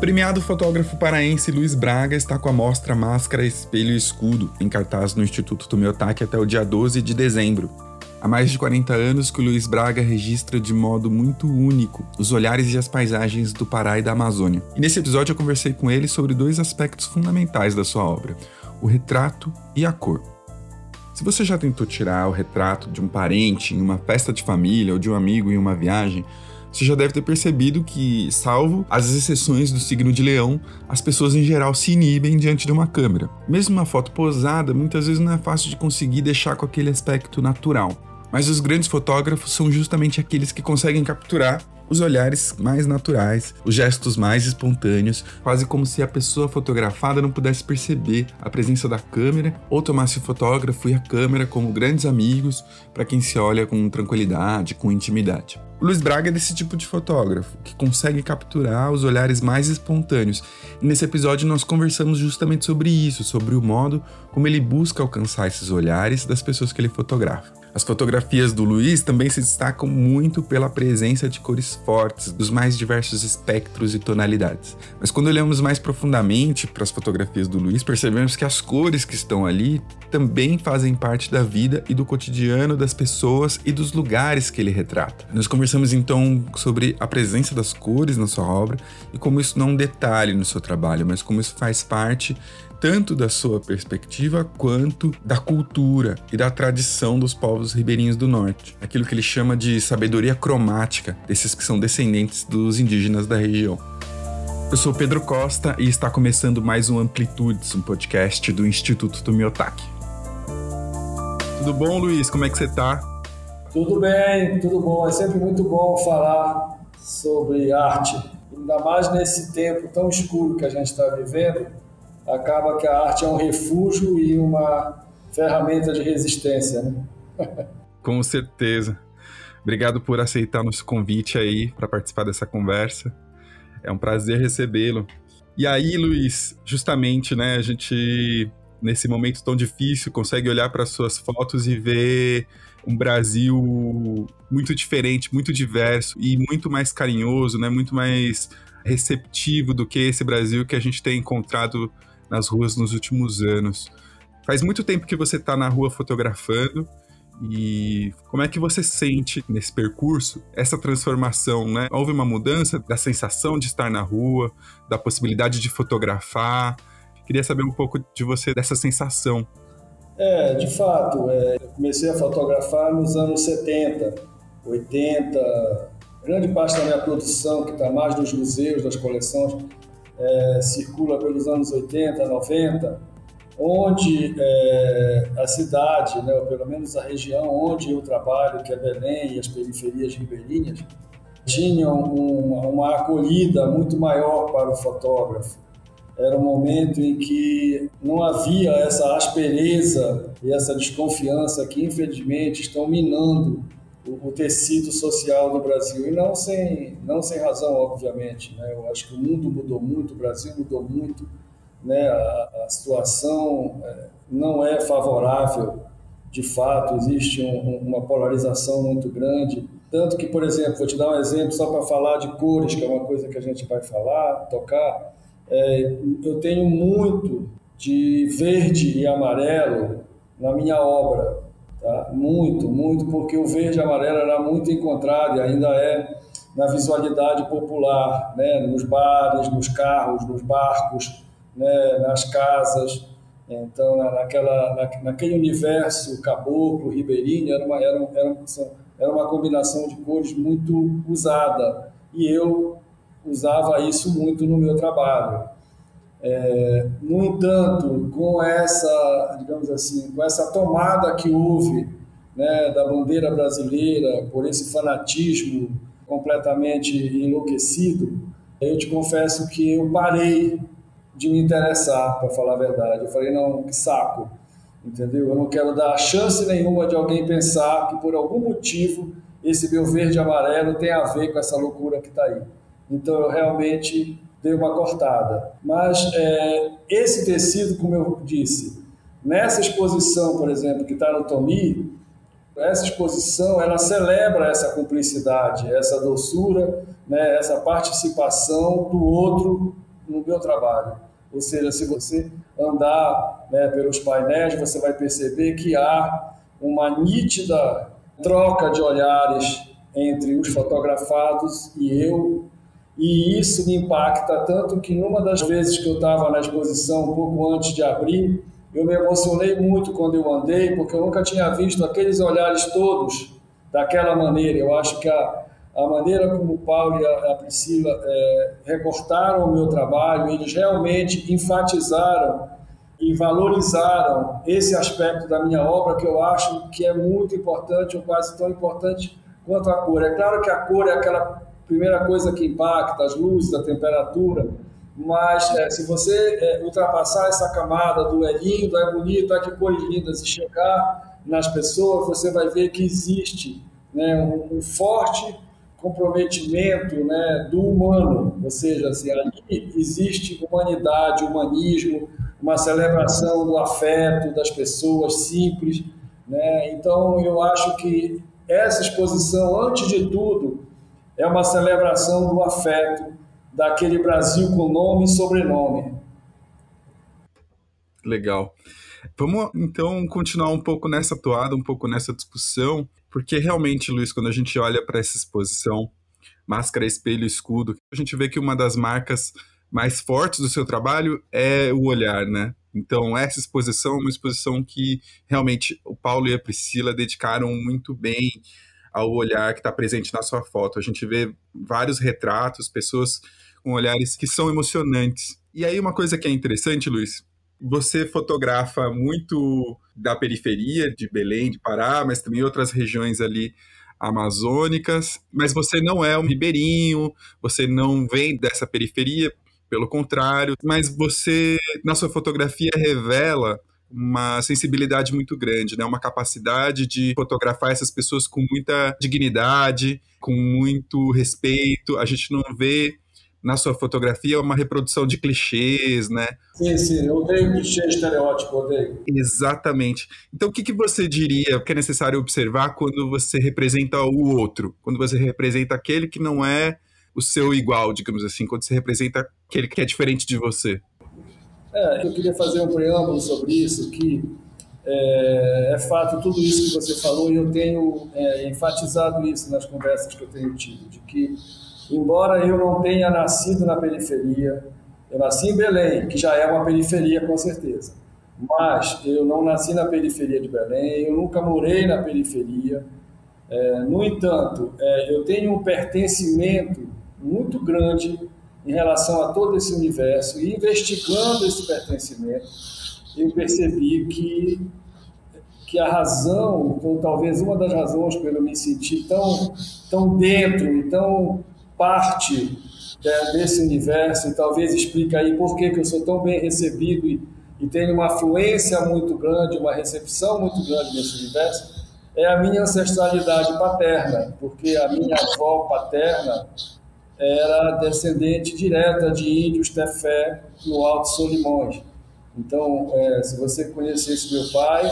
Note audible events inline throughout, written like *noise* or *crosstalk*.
Premiado fotógrafo paraense Luiz Braga está com a mostra Máscara, Espelho e Escudo, em cartaz no Instituto Tomiotaki até o dia 12 de dezembro. Há mais de 40 anos que o Luiz Braga registra de modo muito único os olhares e as paisagens do Pará e da Amazônia. E nesse episódio eu conversei com ele sobre dois aspectos fundamentais da sua obra: o retrato e a cor. Se você já tentou tirar o retrato de um parente em uma festa de família ou de um amigo em uma viagem, você já deve ter percebido que, salvo as exceções do signo de leão, as pessoas em geral se inibem diante de uma câmera. Mesmo uma foto posada, muitas vezes não é fácil de conseguir deixar com aquele aspecto natural. Mas os grandes fotógrafos são justamente aqueles que conseguem capturar os olhares mais naturais, os gestos mais espontâneos, quase como se a pessoa fotografada não pudesse perceber a presença da câmera ou tomasse o fotógrafo e a câmera como grandes amigos para quem se olha com tranquilidade, com intimidade. O Luiz Braga é desse tipo de fotógrafo, que consegue capturar os olhares mais espontâneos. E nesse episódio nós conversamos justamente sobre isso, sobre o modo como ele busca alcançar esses olhares das pessoas que ele fotografa. As fotografias do Luiz também se destacam muito pela presença de cores fortes, dos mais diversos espectros e tonalidades. Mas quando olhamos mais profundamente para as fotografias do Luiz, percebemos que as cores que estão ali também fazem parte da vida e do cotidiano das pessoas e dos lugares que ele retrata. Nós conversamos então sobre a presença das cores na sua obra e como isso não é um detalhe no seu trabalho, mas como isso faz parte tanto da sua perspectiva quanto da cultura e da tradição dos povos ribeirinhos do norte, aquilo que ele chama de sabedoria cromática desses que são descendentes dos indígenas da região. Eu sou Pedro Costa e está começando mais um Amplitudes, um podcast do Instituto Tomiotaki. Tudo bom, Luiz? Como é que você está? Tudo bem, tudo bom. É sempre muito bom falar sobre arte, ainda mais nesse tempo tão escuro que a gente está vivendo acaba que a arte é um refúgio e uma ferramenta de resistência. Né? *laughs* Com certeza. Obrigado por aceitar nosso convite aí para participar dessa conversa. É um prazer recebê-lo. E aí, Luiz, justamente, né, a gente nesse momento tão difícil consegue olhar para suas fotos e ver um Brasil muito diferente, muito diverso e muito mais carinhoso, né, muito mais receptivo do que esse Brasil que a gente tem encontrado nas ruas nos últimos anos. Faz muito tempo que você está na rua fotografando e como é que você sente nesse percurso essa transformação, né? Houve uma mudança da sensação de estar na rua, da possibilidade de fotografar. Queria saber um pouco de você dessa sensação. É, de fato, é, eu comecei a fotografar nos anos 70, 80. Grande parte da minha produção, que está mais nos museus, das coleções, é, circula pelos anos 80, 90, onde é, a cidade, né, ou pelo menos a região onde eu trabalho, que é Belém e as periferias ribeirinhas, tinham uma, uma acolhida muito maior para o fotógrafo. Era um momento em que não havia essa aspereza e essa desconfiança que, infelizmente, estão minando o, o, tecido social do Brasil. E não sem, não sem razão, obviamente. Né? Eu acho que o mundo mudou muito, o Brasil mudou muito, né? a, a situação é, não é favorável, de fato, existe um, uma polarização muito grande. Tanto que, por exemplo, vou te dar um exemplo só para falar de cores, que é uma coisa que a gente vai falar, tocar. É, eu tenho muito de verde e amarelo na minha obra. Tá? Muito, muito, porque o verde e amarelo era muito encontrado e ainda é na visualidade popular, né? nos bares, nos carros, nos barcos, né? nas casas. Então, naquela, na, naquele universo caboclo, ribeirinho, era uma, era, era, era uma combinação de cores muito usada. E eu usava isso muito no meu trabalho. É, no entanto, com essa, digamos assim, com essa tomada que houve né, da bandeira brasileira por esse fanatismo completamente enlouquecido, eu te confesso que eu parei de me interessar, para falar a verdade. Eu falei, não, que saco, entendeu? Eu não quero dar chance nenhuma de alguém pensar que por algum motivo esse meu verde e amarelo tem a ver com essa loucura que está aí. Então eu realmente deu uma cortada. Mas é, esse tecido, como eu disse, nessa exposição, por exemplo, que está no Tomi, essa exposição ela celebra essa cumplicidade, essa doçura, né, essa participação do outro no meu trabalho. Ou seja, se você andar né, pelos painéis, você vai perceber que há uma nítida troca de olhares entre os fotografados e eu, e isso me impacta tanto que numa das vezes que eu estava na exposição, um pouco antes de abrir, eu me emocionei muito quando eu andei, porque eu nunca tinha visto aqueles olhares todos daquela maneira. Eu acho que a, a maneira como o Paulo e a, a Priscila é, recortaram o meu trabalho, eles realmente enfatizaram e valorizaram esse aspecto da minha obra que eu acho que é muito importante, ou quase tão importante quanto a cor. É claro que a cor é aquela primeira coisa que impacta, as luzes, a temperatura, mas é, se você é, ultrapassar essa camada do é lindo, é bonito, é que cores lindas e chegar nas pessoas, você vai ver que existe né, um, um forte comprometimento né, do humano, ou seja, assim, ali existe humanidade, humanismo, uma celebração do afeto das pessoas simples. Né? Então, eu acho que essa exposição, antes de tudo, é uma celebração do afeto daquele Brasil com nome e sobrenome. Legal. Vamos então continuar um pouco nessa toada, um pouco nessa discussão. Porque realmente, Luiz, quando a gente olha para essa exposição, máscara, espelho, escudo, a gente vê que uma das marcas mais fortes do seu trabalho é o olhar, né? Então, essa exposição é uma exposição que realmente o Paulo e a Priscila dedicaram muito bem ao olhar que está presente na sua foto. A gente vê vários retratos, pessoas com olhares que são emocionantes. E aí, uma coisa que é interessante, Luiz, você fotografa muito da periferia de Belém, de Pará, mas também outras regiões ali amazônicas, mas você não é um ribeirinho, você não vem dessa periferia, pelo contrário, mas você na sua fotografia revela uma sensibilidade muito grande, né? Uma capacidade de fotografar essas pessoas com muita dignidade, com muito respeito. A gente não vê na sua fotografia uma reprodução de clichês, né? Sim, sim, eu odeio clichê, estereótipo, odeio. Exatamente. Então, o que, que você diria que é necessário observar quando você representa o outro? Quando você representa aquele que não é o seu igual, digamos assim, quando você representa aquele que é diferente de você? É, eu queria fazer um preâmbulo sobre isso, que é, é fato tudo isso que você falou e eu tenho é, enfatizado isso nas conversas que eu tenho tido, de que embora eu não tenha nascido na periferia, eu nasci em Belém, que já é uma periferia com certeza, mas eu não nasci na periferia de Belém, eu nunca morei na periferia. É, no entanto, é, eu tenho um pertencimento muito grande em relação a todo esse universo e investigando esse pertencimento, eu percebi que que a razão, ou talvez uma das razões pelo me sentir tão tão dentro e tão parte desse universo e talvez explique aí por que, que eu sou tão bem recebido e, e tenho uma afluência muito grande, uma recepção muito grande nesse universo, é a minha ancestralidade paterna, porque a minha avó paterna era descendente direta de índios Tefé no Alto Solimões. Então, é, se você conhecesse meu pai,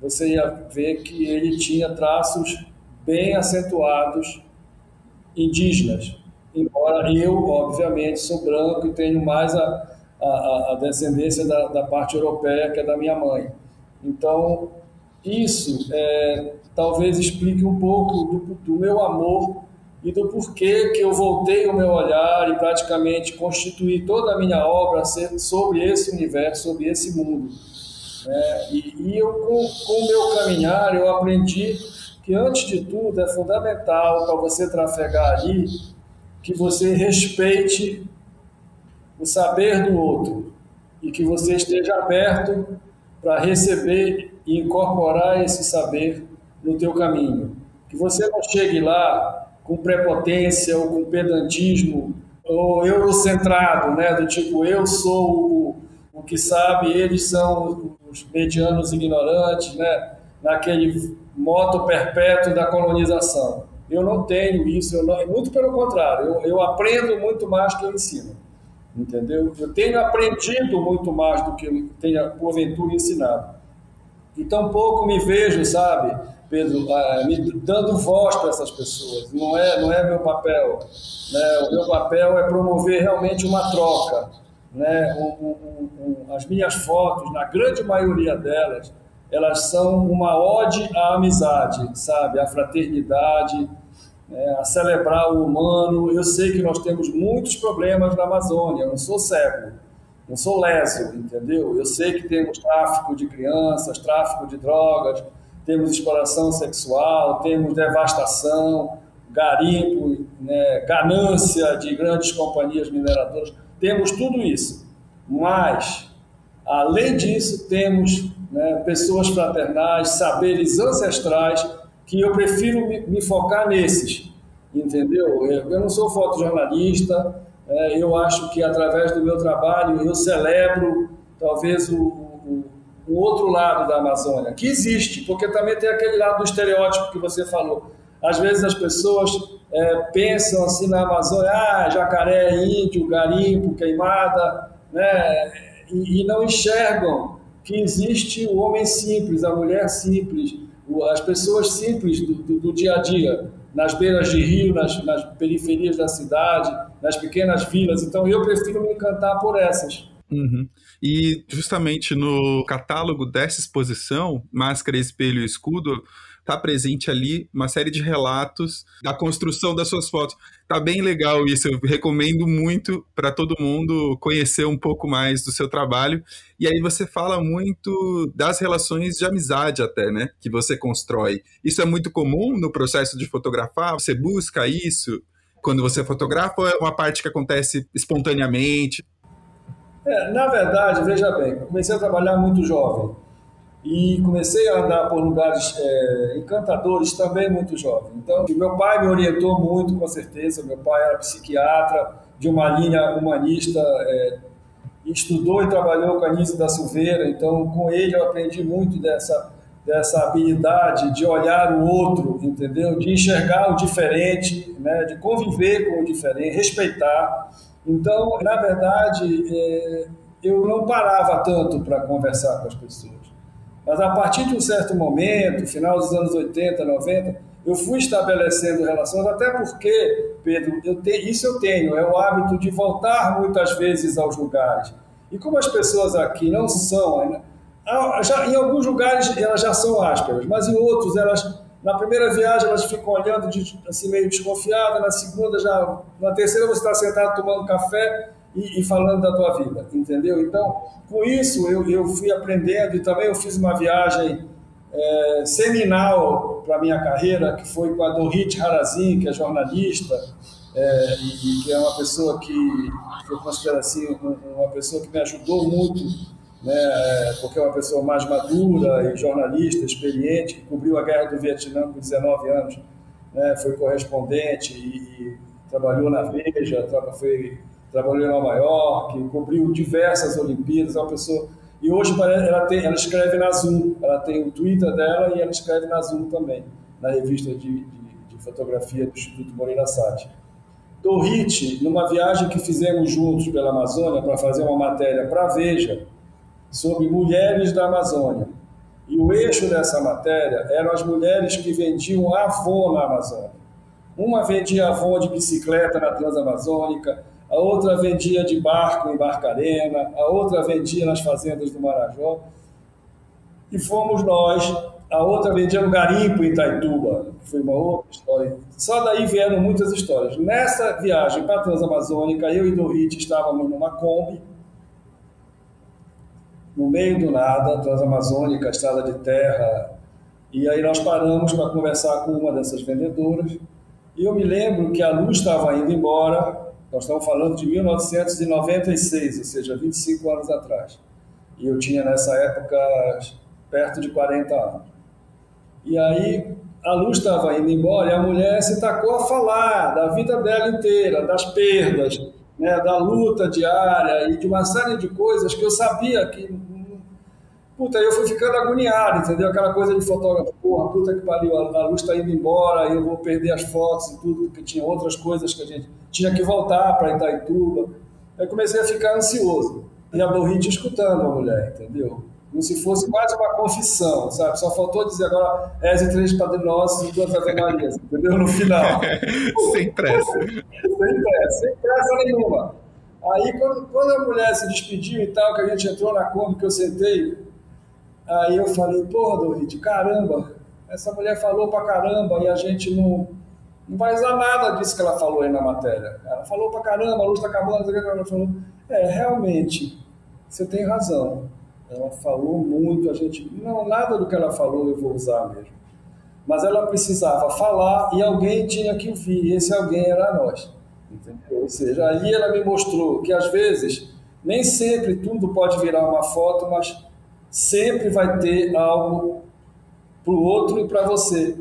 você ia ver que ele tinha traços bem acentuados indígenas, embora eu, obviamente, sou branco e tenho mais a, a, a descendência da, da, parte europeia, que é da minha mãe. Então, isso é, talvez explique um pouco do, do meu amor e do porquê que eu voltei o meu olhar e praticamente constituí toda a minha obra sobre esse universo, sobre esse mundo. É, e, e, eu, com, com o meu caminhar, eu aprendi que antes de tudo é fundamental para você trafegar ali que você respeite o saber do outro e que você esteja aberto para receber e incorporar esse saber no teu caminho. Que você não chegue lá com prepotência ou com pedantismo ou eurocentrado, né, do tipo eu sou o, o que sabe, eles são os medianos ignorantes, né, naquele moto perpétuo da colonização. Eu não tenho isso, não, muito pelo contrário, eu, eu aprendo muito mais que eu ensino, entendeu? Eu tenho aprendido muito mais do que eu tenha, porventura, ensinado. E tampouco me vejo, sabe, Pedro, ah, me dando voz para essas pessoas. Não é, não é meu papel. Né? O meu papel é promover realmente uma troca. né, um, um, um, as minhas fotos, na grande maioria delas, elas são uma ode à amizade, sabe, à fraternidade, né, a celebrar o humano. Eu sei que nós temos muitos problemas na Amazônia, eu não sou cego, não sou leso, entendeu? Eu sei que temos tráfico de crianças, tráfico de drogas, temos exploração sexual, temos devastação, garimpo, né, ganância de grandes companhias mineradoras, temos tudo isso. Mas, além disso, temos né, pessoas fraternais, saberes ancestrais, que eu prefiro me, me focar nesses, entendeu? Eu, eu não sou fotojornalista, é, eu acho que através do meu trabalho eu celebro talvez o, o, o outro lado da Amazônia, que existe, porque também tem aquele lado do estereótipo que você falou. Às vezes as pessoas é, pensam assim na Amazônia, ah, jacaré, índio, garimpo, queimada, né? E, e, não enxergam que existe o homem simples, a mulher simples, as pessoas simples do, do, do dia a dia, nas beiras de rio, nas, nas periferias da cidade, nas pequenas vilas. Então eu prefiro me encantar por essas. Uhum. E justamente no catálogo dessa exposição, Máscara, Espelho e Escudo, tá presente ali uma série de relatos da construção das suas fotos. Tá bem legal isso, eu recomendo muito para todo mundo conhecer um pouco mais do seu trabalho. E aí você fala muito das relações de amizade até, né, que você constrói. Isso é muito comum no processo de fotografar? Você busca isso quando você fotografa ou é uma parte que acontece espontaneamente? É, na verdade, veja bem, comecei a trabalhar muito jovem e comecei a andar por lugares é, encantadores também muito jovem. Então, meu pai me orientou muito, com certeza. Meu pai era psiquiatra de uma linha humanista, é, estudou e trabalhou com a Anísio da Silveira. Então, com ele eu aprendi muito dessa dessa habilidade de olhar o outro, entendeu? De enxergar o diferente, né? De conviver com o diferente, respeitar. Então, na verdade, é, eu não parava tanto para conversar com as pessoas. Mas a partir de um certo momento, final dos anos 80, 90, eu fui estabelecendo relações, até porque, Pedro, eu te, isso eu tenho, é o hábito de voltar muitas vezes aos lugares. E como as pessoas aqui não são, né, já, em alguns lugares elas já são ásperas, mas em outros elas, na primeira viagem elas ficam olhando de, assim meio desconfiadas, na segunda já, na terceira você está sentado tomando café e, e, falando da tua vida, entendeu? Então, com isso eu, eu fui aprendendo e também eu fiz uma viagem é, seminal para minha carreira, que foi com a Dorit Harazin, que é jornalista é, e, e, que é uma pessoa que, que eu considero assim uma pessoa que me ajudou muito, né, é, porque é uma pessoa mais madura e jornalista, experiente, que cobriu a guerra do Vietnã com 19 anos, né, foi correspondente e, e trabalhou na Veja, foi trabalhou em Nova York, cobriu diversas Olimpíadas, é uma pessoa... E hoje ela, tem, ela escreve na Zoom, ela tem o Twitter dela e ela escreve na Zoom também, na revista de, de, de fotografia do Instituto Moreira Sati. Dorit, numa viagem que fizemos juntos pela Amazônia para fazer uma matéria para Veja sobre mulheres da Amazônia. E o eixo dessa matéria eram as mulheres que vendiam Avon na Amazônia. Uma vendia Avon de bicicleta na Transamazônica, a outra vendia de barco em Barcarena, a outra vendia nas fazendas do Marajó. E fomos nós, a outra vendia no garimpo em Itaituba, que foi uma outra história. Só daí vieram muitas histórias. Nessa viagem para a Transamazônica, eu e Dorit estávamos numa Kombi, no meio do nada, Transamazônica, estrada de terra, e aí nós paramos para conversar com uma dessas vendedoras, e eu me lembro que a luz estava indo embora, nós estamos falando de 1996, ou seja, 25 anos atrás. E eu tinha nessa época perto de 40 anos. E aí a luz estava indo embora e a mulher se tacou a falar da vida dela inteira, das perdas, né, da luta diária e de uma série de coisas que eu sabia que Puta, eu fui ficando agoniado, entendeu? Aquela coisa de fotógrafo, porra, puta que pariu, a, luz está indo embora, eu vou perder as fotos e tudo, porque tinha outras coisas que a gente tinha que voltar para Itaituba. Aí comecei a ficar ansioso. E a Dorit escutando a mulher, entendeu? Como se fosse quase uma confissão, sabe? Só faltou dizer agora, és e três Padre Nossos e duas Ave Marias, entendeu? No final. *laughs* sem pressa. sem pressa, sem pressa nenhuma. Aí, quando, quando a mulher se despediu e tal, que a gente entrou na Kombi, que eu sentei, aí eu falei, porra, Dorit, caramba, essa mulher falou pra caramba e a gente não, não vai usar nada disso que ela falou aí na matéria. Ela falou pra caramba, a luz tá acabando, ela falou, é, realmente, você tem razão. Ela falou muito, a gente, não, nada do que ela falou eu vou usar mesmo. Mas ela precisava falar e alguém tinha que ouvir, e esse alguém era nós. Entendeu? Ou seja, aí ela me mostrou que às vezes nem sempre tudo pode virar uma foto, mas sempre vai ter algo para o outro e para você.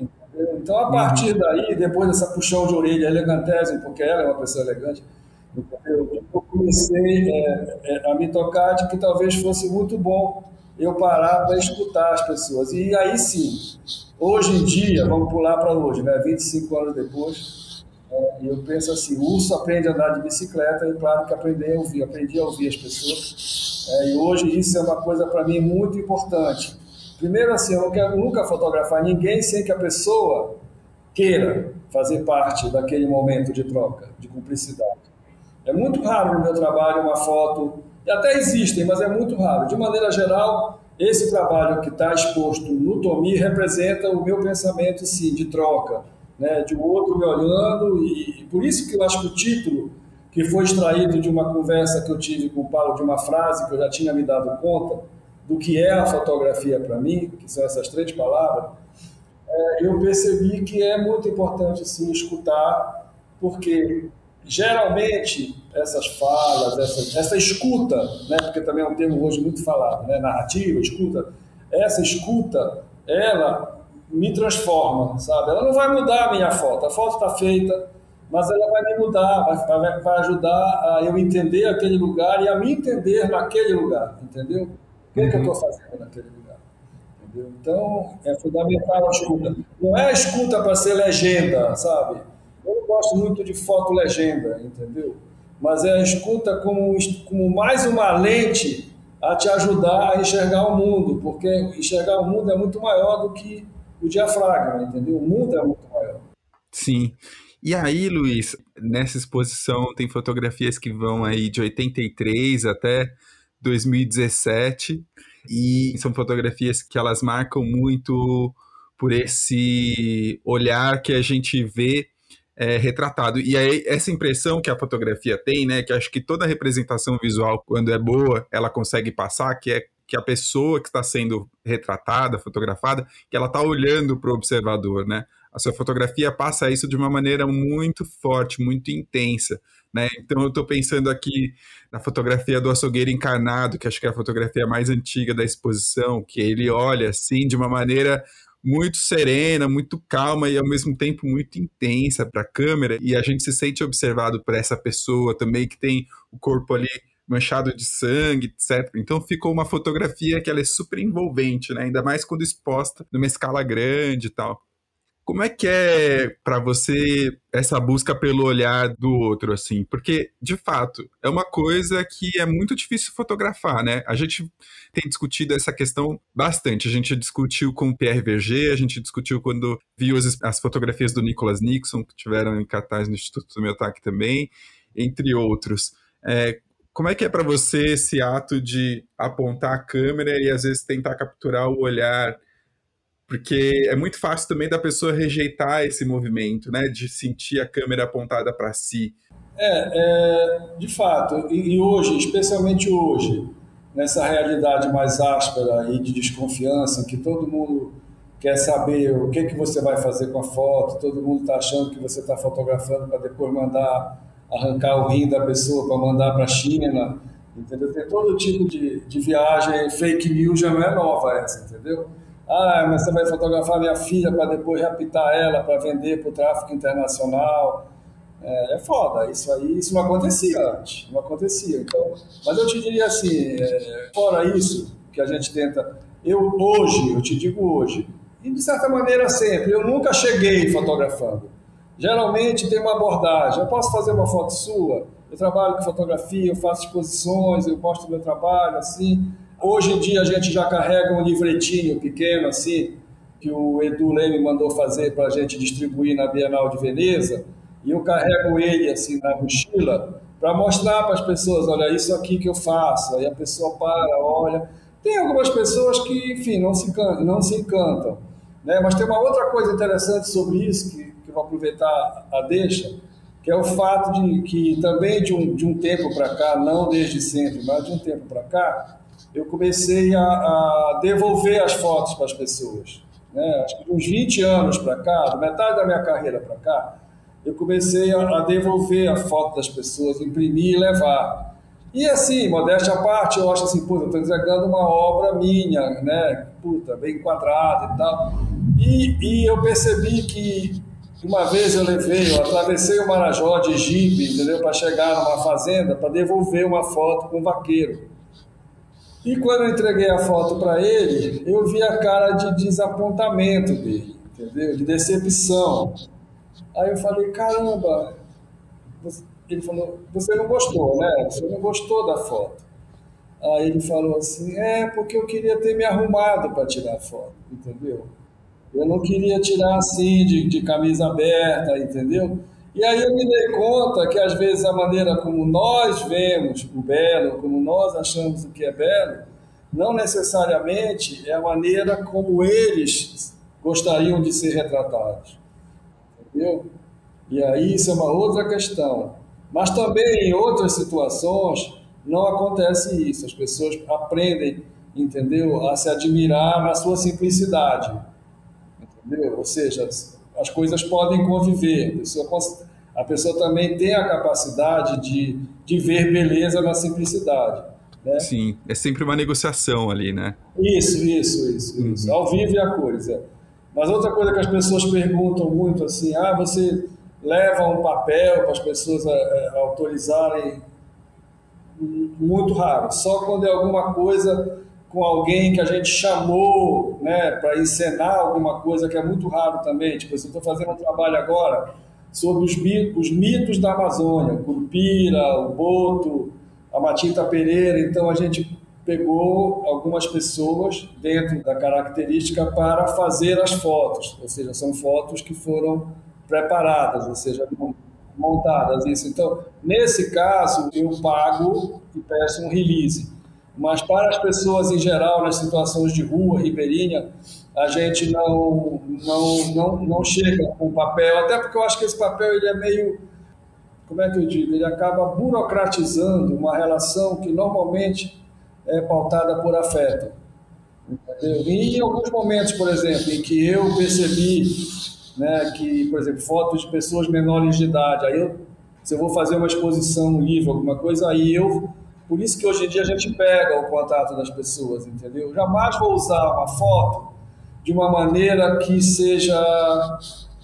Entendeu? Então, a partir daí, depois dessa puxão de orelha elegantésima, porque ela é uma pessoa elegante, entendeu? eu comecei é, é, a me tocar de que talvez fosse muito bom eu parar para escutar as pessoas. E aí sim, hoje em dia, vamos pular para hoje, né? 25 anos depois, é, eu penso assim, o urso aprende a andar de bicicleta e claro que aprendi a ouvir, aprendi a ouvir as pessoas. É, e hoje isso é uma coisa para mim muito importante. Primeiro assim, eu não quero nunca fotografar ninguém sem que a pessoa queira fazer parte daquele momento de troca, de cumplicidade. É muito raro no meu trabalho uma foto, até existem, mas é muito raro. De maneira geral, esse trabalho que está exposto no Tomi representa o meu pensamento, sim, de troca, né, de um outro me olhando, e, e, por isso que eu acho que o título, que foi extraído de uma conversa que eu tive com o Paulo, de uma frase que eu já tinha me dado conta do que é a fotografia para mim, que são essas três palavras, é, eu percebi que é muito importante sim escutar, porque geralmente essas falas, essa, essa escuta, né, porque também é um termo hoje muito falado, né, narrativa, escuta, essa escuta, ela me transforma, sabe? Ela não vai mudar a minha foto, a foto está feita, mas ela vai me mudar, vai, vai, vai, ajudar a eu entender aquele lugar e a me entender naquele lugar, entendeu? O que, uhum. é que eu estou uhum. fazendo naquele lugar? Entendeu? Então, é fundamental a escuta. Não é a escuta para ser legenda, sabe? Eu não gosto muito de foto legenda, entendeu? Mas é a escuta como, como mais uma lente a te ajudar a enxergar o mundo, porque enxergar o mundo é muito maior do que o diafragma, entendeu? O mundo é muito maior. Sim. E aí, Luiz, nessa exposição tem fotografias que vão aí de 83 até 2017 e são fotografias que elas marcam muito por esse olhar que a gente vê é, retratado. E aí, essa impressão que a fotografia tem, né, que acho que toda representação visual, quando é boa, ela consegue passar, que é que a pessoa que está sendo retratada, fotografada, que ela está olhando para o observador, né? A sua fotografia passa isso de uma maneira muito forte, muito intensa, né? Então eu estou pensando aqui na fotografia do açougueiro encarnado, que acho que é a fotografia mais antiga da exposição, que ele olha assim de uma maneira muito serena, muito calma e ao mesmo tempo muito intensa para a câmera, e a gente se sente observado por essa pessoa também que tem o corpo ali manchado de sangue, etc. Então ficou uma fotografia que ela é super envolvente, né? Ainda mais quando exposta numa escala grande e tal. Como é que é para você essa busca pelo olhar do outro, assim? Porque, de fato, é uma coisa que é muito difícil fotografar, né? A gente tem discutido essa questão bastante. A gente discutiu com o Pierre Verger, a gente discutiu quando viu as, as fotografias do Nicholas Nixon, que tiveram em cartaz no Instituto do Miotaque também, entre outros. É, como é que é para você esse ato de apontar a câmera e às vezes tentar capturar o olhar? Porque é muito fácil também da pessoa rejeitar esse movimento, né? De sentir a câmera apontada para si. É, é, de fato. E, e, hoje, especialmente hoje, nessa realidade mais áspera e de desconfiança, que todo mundo quer saber o que, que você vai fazer com a foto, todo mundo está achando que você está fotografando para depois mandar arrancar o rim da pessoa para mandar para a China, entendeu? Tem todo tipo de, de viagem, fake news já não é nova essa, entendeu? Ah, mas você vai fotografar minha filha para depois raptar ela para vender para o tráfico internacional. É, é, foda, isso aí isso não acontecia antes, não acontecia. Então, mas eu te diria assim, é, fora isso que a gente tenta, eu hoje, eu te digo hoje, e de certa maneira sempre, eu nunca cheguei fotografando. Geralmente tem uma abordagem. Eu posso fazer uma foto sua? Eu trabalho com fotografia, eu faço exposições, eu mostro meu trabalho, assim. Hoje em dia a gente já carrega um livretinho pequeno, assim, que o Edu Leme mandou fazer para a gente distribuir na Bienal de Veneza, e eu carrego ele, assim, na mochila, para mostrar para as pessoas, olha, isso aqui que eu faço. Aí a pessoa para, olha. Tem algumas pessoas que, enfim, não se encantam, não se encantam né? Mas tem uma outra coisa interessante sobre isso, que, que eu vou aproveitar a deixa, que é o fato de que também de um, de um tempo para cá, não desde sempre, mas de um tempo para cá, eu comecei a, a, devolver as fotos para as pessoas. Né? Acho que uns 20 anos para cá, metade da minha carreira para cá, eu comecei a, a, devolver a foto das pessoas, imprimir e levar. E assim, modéstia à parte, eu acho assim, puta, estou entregando uma obra minha, né? Puta, bem enquadrada e tal. E, e eu percebi que uma vez eu levei, eu atravessei o Marajó de jipe, entendeu? Para chegar numa fazenda, para devolver uma foto com um vaqueiro. E quando eu entreguei a foto para ele, eu vi a cara de desapontamento dele, entendeu? De decepção. Aí eu falei, caramba, ele falou, você não gostou, né? Você não gostou da foto. Aí ele falou assim, é porque eu queria ter me arrumado para tirar a foto, entendeu? Eu não queria tirar assim, de, de camisa aberta, entendeu? E aí eu me dei conta que às vezes a maneira como nós vemos o belo, como nós achamos o que é belo, não necessariamente é a maneira como eles gostariam de ser retratados. Entendeu? E aí isso é uma outra questão. Mas também em outras situações não acontece isso. As pessoas aprendem, entendeu, a se admirar na sua simplicidade entendeu? Ou seja, as coisas podem conviver. A pessoa, a pessoa também tem a capacidade de, de ver beleza na simplicidade. Né? Sim, é sempre uma negociação ali, né? Isso, isso, isso. Uhum. isso. Ao vivo e a cores. É. Mas outra coisa que as pessoas perguntam muito assim, ah, você leva um papel para as pessoas é, é autorizarem? Muito raro. Só quando é alguma coisa com alguém que a gente chamou né, para encenar alguma coisa que é muito raro também. Tipo, eu estou fazendo um trabalho agora sobre os mitos, os mitos da Amazônia, o Curupira, o Boto, a Matita Pereira. Então a gente pegou algumas pessoas dentro da característica para fazer as fotos, ou seja, são fotos que foram preparadas, ou seja, montadas isso. Então, nesse caso, eu pago e peço um release. Mas para as pessoas em geral, nas situações de rua, ribeirinha, a gente não, não, não, não chega com papel, até porque eu acho que esse papel ele é meio, como é que eu digo, ele acaba burocratizando uma relação que normalmente é pautada por afeto. Em alguns momentos, por exemplo, em que eu percebi né, que, por exemplo, fotos de pessoas menores de idade, aí eu, se eu vou fazer uma exposição, um livro, alguma coisa, aí eu por isso que hoje em dia a gente pega o contato das pessoas, entendeu? Jamais vou usar uma foto de uma maneira que seja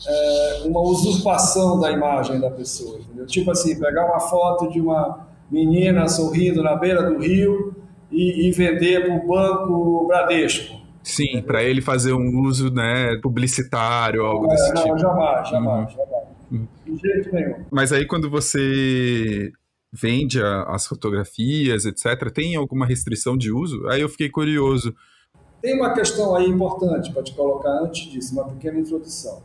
é, uma usurpação da imagem da pessoa, entendeu? Tipo assim, pegar uma foto de uma menina sorrindo na beira do rio e, e vender para o banco Bradesco. Sim, para ele fazer um uso né, publicitário, algo é, desse não, tipo. Jamais, jamais, uhum. jamais. De jeito nenhum. Mas aí quando você vende a, as fotografias, etc., tem alguma restrição de uso? Aí eu fiquei curioso. Tem uma questão aí importante para te colocar antes disso, uma pequena introdução,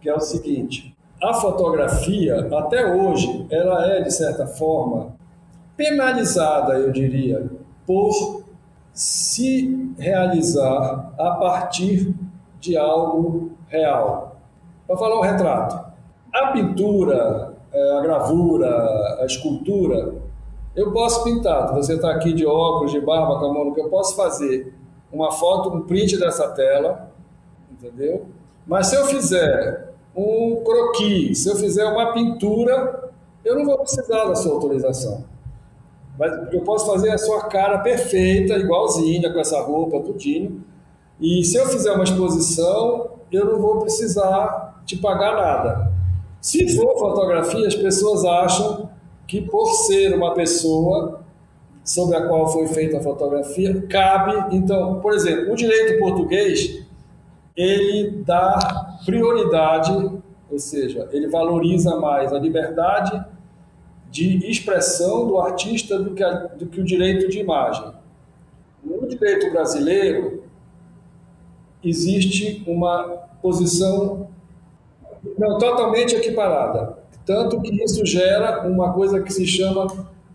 que é o seguinte: a fotografia, até hoje, ela é, de certa forma, penalizada, eu diria, por se realizar a partir de algo real. Para falar o retrato, a pintura, a gravura, a escultura, eu posso pintar. Você está aqui de óculos, de barba, com a mão, que eu posso fazer uma foto, um print dessa tela, entendeu? Mas se eu fizer um croquis, se eu fizer uma pintura, eu não vou precisar da sua autorização. Mas eu posso fazer a sua cara perfeita, igualzinha, com essa roupa, tudinho. E se eu fizer uma exposição, eu não vou precisar te pagar nada. Se for fotografia, as pessoas acham que por ser uma pessoa sobre a qual foi feita a fotografia, cabe, então, por exemplo, o direito português, ele dá prioridade, ou seja, ele valoriza mais a liberdade de expressão do artista do que, a, do que o direito de imagem. No direito brasileiro, existe uma posição não, totalmente equiparada. Tanto que isso gera uma coisa que se chama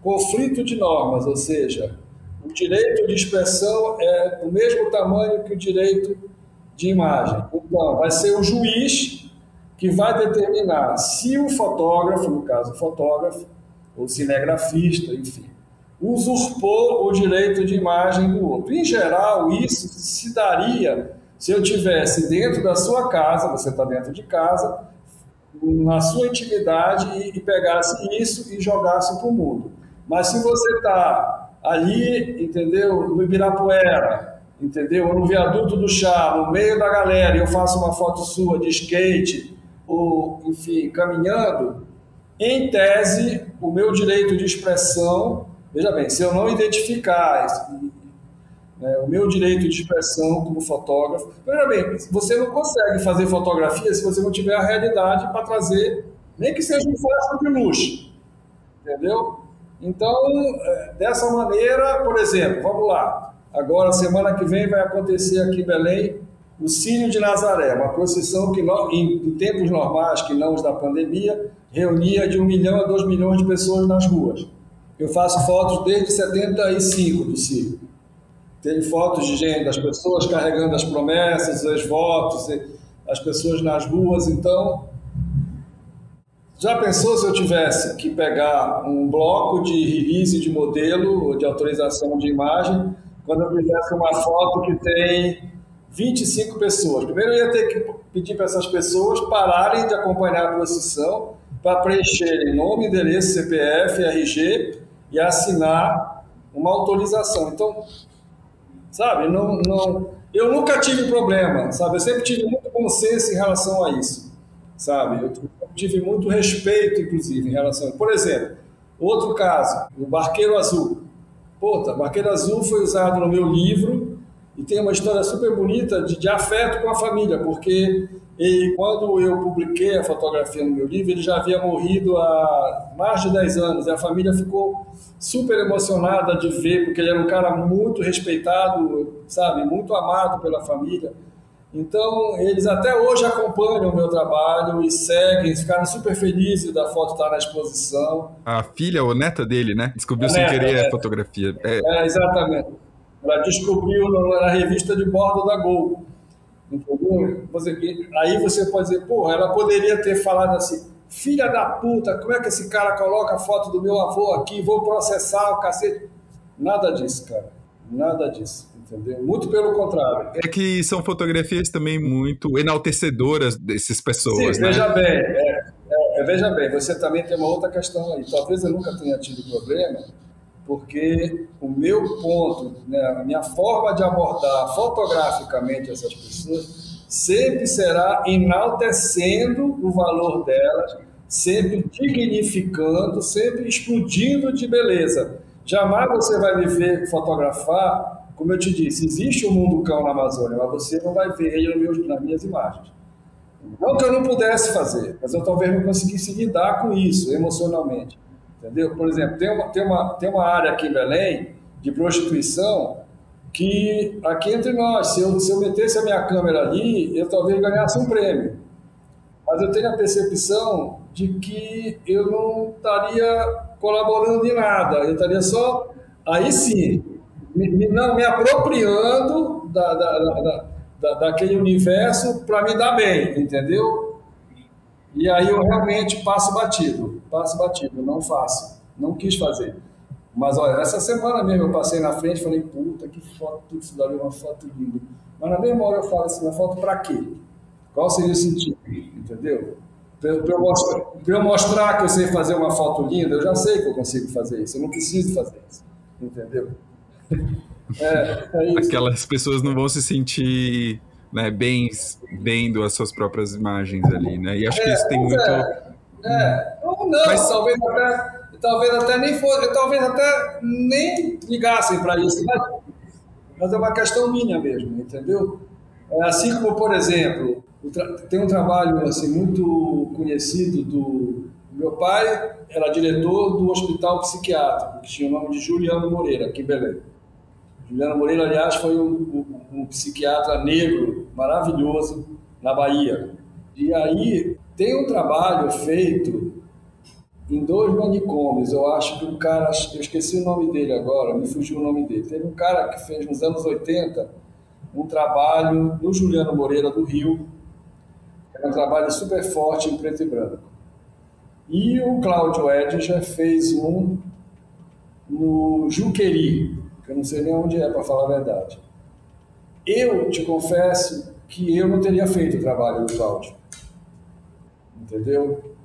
conflito de normas, ou seja, o direito de expressão é do mesmo tamanho que o direito de imagem. Então, vai ser o juiz que vai determinar se o fotógrafo, no caso o fotógrafo, ou cinegrafista, enfim, usurpou o direito de imagem do outro. Em geral, isso se daria se eu tivesse dentro da sua casa, você está dentro de casa, na sua intimidade e, pegasse isso e jogasse para o mundo. Mas se você está ali, entendeu, no Ibirapuera, entendeu, no viaduto do chá, no meio da galera, e eu faço uma foto sua de skate, ou, enfim, caminhando, em tese, o meu direito de expressão, veja bem, se eu não identificar né, o meu direito de expressão como fotógrafo, veja bem, você não consegue fazer fotografia se você não tiver a realidade para trazer, nem que seja um fósforo de luxo, entendeu? Então, é, dessa maneira, por exemplo, vamos lá, agora, semana que vem vai acontecer aqui em Belém o Círio de Nazaré, uma procissão que em, tempos normais, que não os da pandemia, reunia de um milhão a dois milhões de pessoas nas ruas. Eu faço fotos desde 75 do Círio. Tenho fotos de gente, das pessoas carregando as promessas, os votos, as pessoas nas ruas. Então, já pensou se eu tivesse que pegar um bloco de release de modelo, de autorização de imagem, quando eu fizesse uma foto que tem 25 pessoas. Primeiro eu ia ter que pedir para essas pessoas pararem de acompanhar a procissão para preencherem nome, endereço, CPF, RG e assinar uma autorização. Então, sabe, não, não, eu nunca tive problema, sabe? Eu sempre tive muito consenso em relação a isso, sabe? Eu tive muito respeito, inclusive, em relação. Por exemplo, outro caso, o Barqueiro Azul. Puta, Barqueiro Azul foi usado no meu livro e tem uma história super bonita de, de afeto com a família, porque ele, quando eu publiquei a fotografia no meu livro, ele já havia morrido há mais de 10 anos, e a família ficou super emocionada de ver, porque ele era um cara muito respeitado, sabe, muito amado pela família. Então, eles até hoje acompanham o meu trabalho e seguem, ficaram super felizes da foto estar na exposição. A filha ou neta dele, né? Descobriu sem neta, querer a fotografia. É. é, exatamente. Ela descobriu na revista de bordo da Gol. Entendeu? Você, aí você pode dizer, pô, ela poderia ter falado assim, filha da puta, como é que esse cara coloca a foto do meu avô aqui, vou processar o cacete. Nada disso, cara. Nada disso. Entendeu? Muito pelo contrário. É que são fotografias também muito enaltecedoras dessas pessoas. Sim, né? veja bem, é, é, veja bem, você também tem uma outra questão aí. Talvez eu nunca tenha tido problema, porque o meu ponto, né, a minha forma de abordar fotograficamente essas pessoas sempre será enaltecendo o valor delas, sempre dignificando, sempre explodindo de beleza. Jamais você vai me ver fotografar, como eu te disse, existe o um mundo cão na Amazônia, mas você não vai ver ele nas minhas imagens. Não que eu não pudesse fazer, mas eu talvez não conseguisse lidar com isso emocionalmente. Entendeu? Por exemplo, tem uma, tem uma, tem uma área aqui em Belém de prostituição que, aqui entre nós, se eu, se eu metesse a minha câmera ali, eu talvez ganhasse um prêmio. Mas eu tenho a percepção de que eu não estaria colaborando em nada, eu estaria só, aí sim, me, não, me apropriando da, da, da, da daquele universo para me dar bem, entendeu? E aí eu realmente passo batido, passo batido, não faço, não quis fazer. Mas olha, essa semana mesmo eu passei na frente e falei, puta, que foto, isso daí é uma foto linda. Mas na mesma hora eu falo assim, uma foto para quê? Qual seria o sentido? Entendeu? Para eu, mostrar, eu mostrar que eu sei fazer uma foto linda, eu já sei que eu consigo fazer isso, eu não preciso fazer isso. Entendeu? *laughs* É, é Aquelas pessoas não vão se sentir né, bem vendo as suas próprias imagens ali, né? E acho que isso tem muito. É, é. Ou não, Mas... talvez até, talvez até nem for, talvez até nem ligassem para isso, mas, mas é uma questão minha mesmo, entendeu? É assim como, por exemplo, tem um trabalho assim muito conhecido do meu pai era diretor do hospital psiquiátrico que tinha o nome de Juliano Moreira aqui em Belém. Juliano Moreira, aliás, foi um, um, um psiquiatra negro maravilhoso na Bahia. E aí tem um trabalho feito em dois manicômios. Eu acho que um cara, eu esqueci o nome dele agora, me fugiu o nome dele. Teve um cara que fez nos anos 80 um trabalho no Juliano Moreira do Rio, era um trabalho super forte em preto e branco. E o Cláudio Edger fez um no Juqueri, que eu não sei nem onde é, para falar a verdade. Eu te confesso que eu não teria feito o trabalho do Cláudio. Entendeu?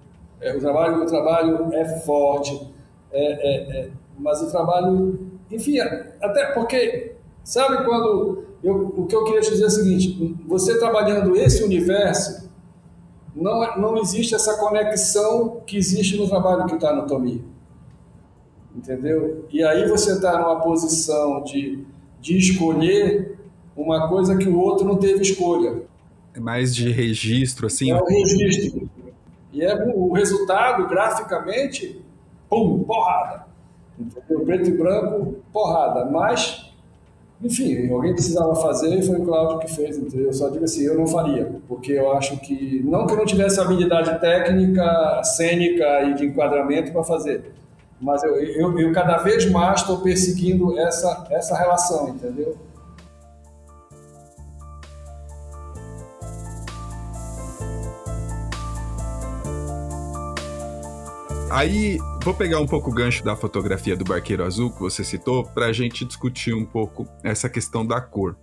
É, o, trabalho, o trabalho é forte, é, é, é, mas o trabalho, enfim, até porque, sabe quando. Eu, o que eu queria te dizer é o seguinte: você trabalhando esse universo, não, é, não existe essa conexão que existe no trabalho que está no Tomi. Entendeu? E aí você está numa posição de, de escolher uma coisa que o outro não teve escolha. É mais de registro, assim? É um registro. E é o resultado, graficamente, pum, porrada. Entendeu? Preto e branco, porrada. Mas, enfim, alguém precisava fazer e foi o Cláudio que fez. Entendeu? Eu só digo assim, eu não faria. Porque eu acho que, não que eu não tivesse habilidade técnica, cênica e de enquadramento para fazer. Mas eu, eu, eu cada vez mais estou perseguindo essa, essa relação, entendeu? Aí, vou pegar um pouco o gancho da fotografia do Barqueiro Azul que você citou, para a gente discutir um pouco essa questão da cor.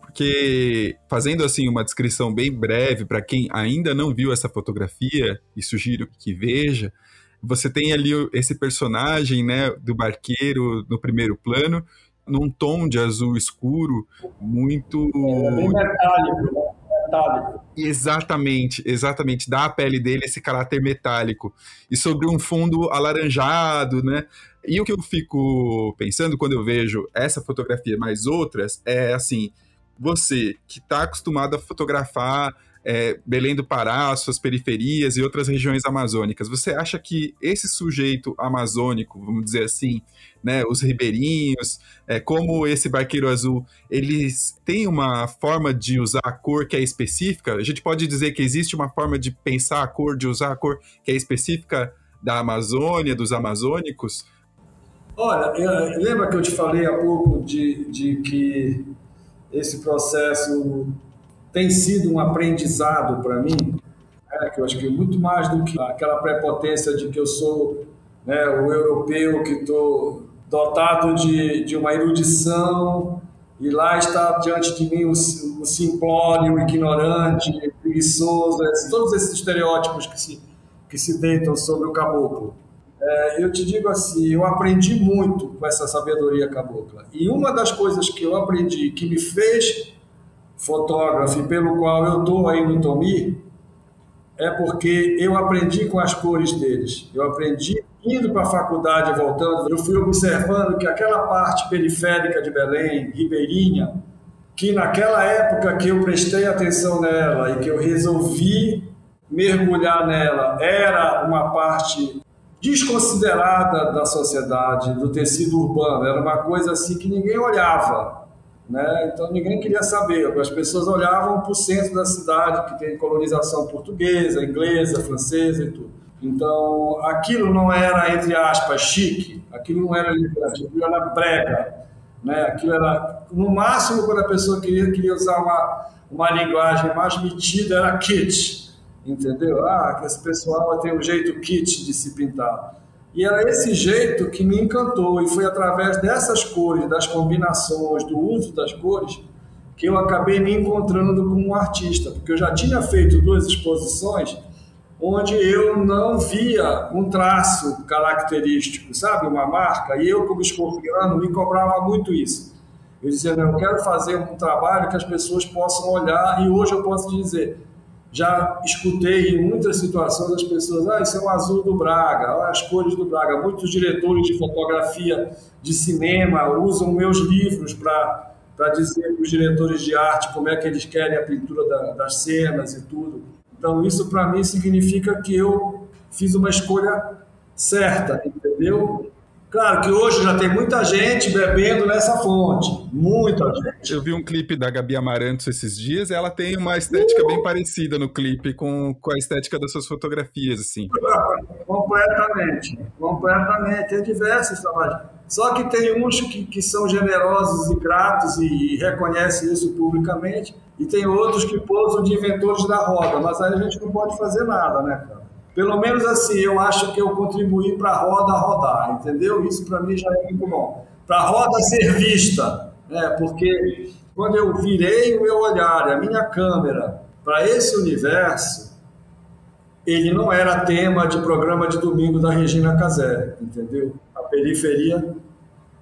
Porque, fazendo assim uma descrição bem breve para quem ainda não viu essa fotografia, e sugiro que veja, você tem ali esse personagem né, do barqueiro no primeiro plano, num tom de azul escuro, muito. É bem metálico, né? Metálico. Exatamente, exatamente. Dá à pele dele esse caráter metálico. E sobre um fundo alaranjado, né? E o que eu fico pensando quando eu vejo essa fotografia mais outras é assim: você que está acostumado a fotografar é, Belém do Pará, suas periferias e outras regiões amazônicas. Você acha que esse sujeito amazônico, vamos dizer assim, né, os ribeirinhos, é, como esse barqueiro azul, eles têm uma forma de usar a cor que é específica? A gente pode dizer que existe uma forma de pensar a cor, de usar a cor que é específica da Amazônia, dos amazônicos? Olha, lembra que eu te falei há pouco de, de que esse processo tem sido um aprendizado para mim, é, que eu acho que muito mais do que aquela prepotência de que eu sou né, o europeu que estou dotado de, de uma erudição e lá está diante de mim o, o simplório, o ignorante, o preguiçoso, todos esses estereótipos que se, que se deitam sobre o caboclo. É, eu te digo assim, eu aprendi muito com essa sabedoria cabocla. E uma das coisas que eu aprendi que me fez fotógrafo pelo qual eu estou aí no Tomi é porque eu aprendi com as cores deles. Eu aprendi indo para a faculdade e voltando, eu fui observando que aquela parte periférica de Belém, ribeirinha, que naquela época que eu prestei atenção nela e que eu resolvi mergulhar nela, era uma parte desconsiderada da sociedade, do tecido urbano, era uma coisa assim que ninguém olhava. Né? Então ninguém queria saber. As pessoas olhavam para o centro da cidade, que tem colonização portuguesa, inglesa, francesa e tudo. Então aquilo não era, entre aspas, chique, aquilo não era elegante, aquilo era brega. Né? Aquilo era, no máximo, quando a pessoa queria, queria usar uma, uma linguagem mais metida, era kit. Entendeu? Ah, que esse pessoal tem um jeito kit de se pintar. E era esse jeito que me encantou, e foi através dessas cores, das combinações, do uso das cores, que eu acabei me encontrando como artista, porque eu já tinha feito duas exposições onde eu não via um traço característico, sabe, uma marca, e eu, como escorpiano, me cobrava muito isso. Eu dizia, não, eu quero fazer um trabalho que as pessoas possam olhar, e hoje eu posso dizer, já escutei em muitas situações as pessoas, ah, isso é o azul do Braga, as cores do Braga. Muitos diretores de fotografia de cinema usam meus livros para dizer para os diretores de arte como é que eles querem a pintura da, das cenas e tudo. Então, isso para mim significa que eu fiz uma escolha certa, entendeu? Claro que hoje já tem muita gente bebendo nessa fonte, muita gente. Eu vi um clipe da Gabi Amarantos esses dias ela tem uma estética uh! bem parecida no clipe com, com a estética das suas fotografias, assim. Completamente, completamente. Tem diversos trabalhos. Só que tem uns que, que são generosos e gratos e, e reconhecem isso publicamente, e tem outros que pousam de inventores da roda, mas aí a gente não pode fazer nada, né, cara? Pelo menos assim, eu acho que eu contribuí para a roda rodar, entendeu? Isso para mim já é muito bom. Para a roda ser vista, né? porque quando eu virei o meu olhar, a minha câmera para esse universo, ele não era tema de programa de domingo da Regina Casé, entendeu? A periferia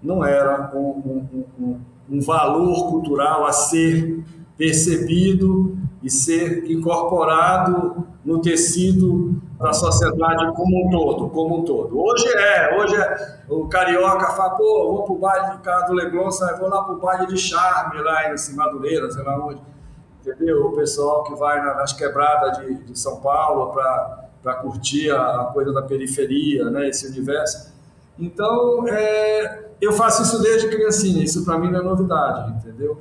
não era um, um, um, um valor cultural a ser percebido e ser incorporado no tecido da sociedade como um todo, como um todo. Hoje é, hoje é, o carioca fala, pô, vou pro baile de casa do Leblon, vou lá pro baile de Charme, lá em Madureira, sei lá onde, entendeu? O pessoal que vai nas quebradas de, de São Paulo para curtir a, a, coisa da periferia, né, esse universo. Então, é, eu faço isso desde criancinha, isso para mim não é novidade, entendeu?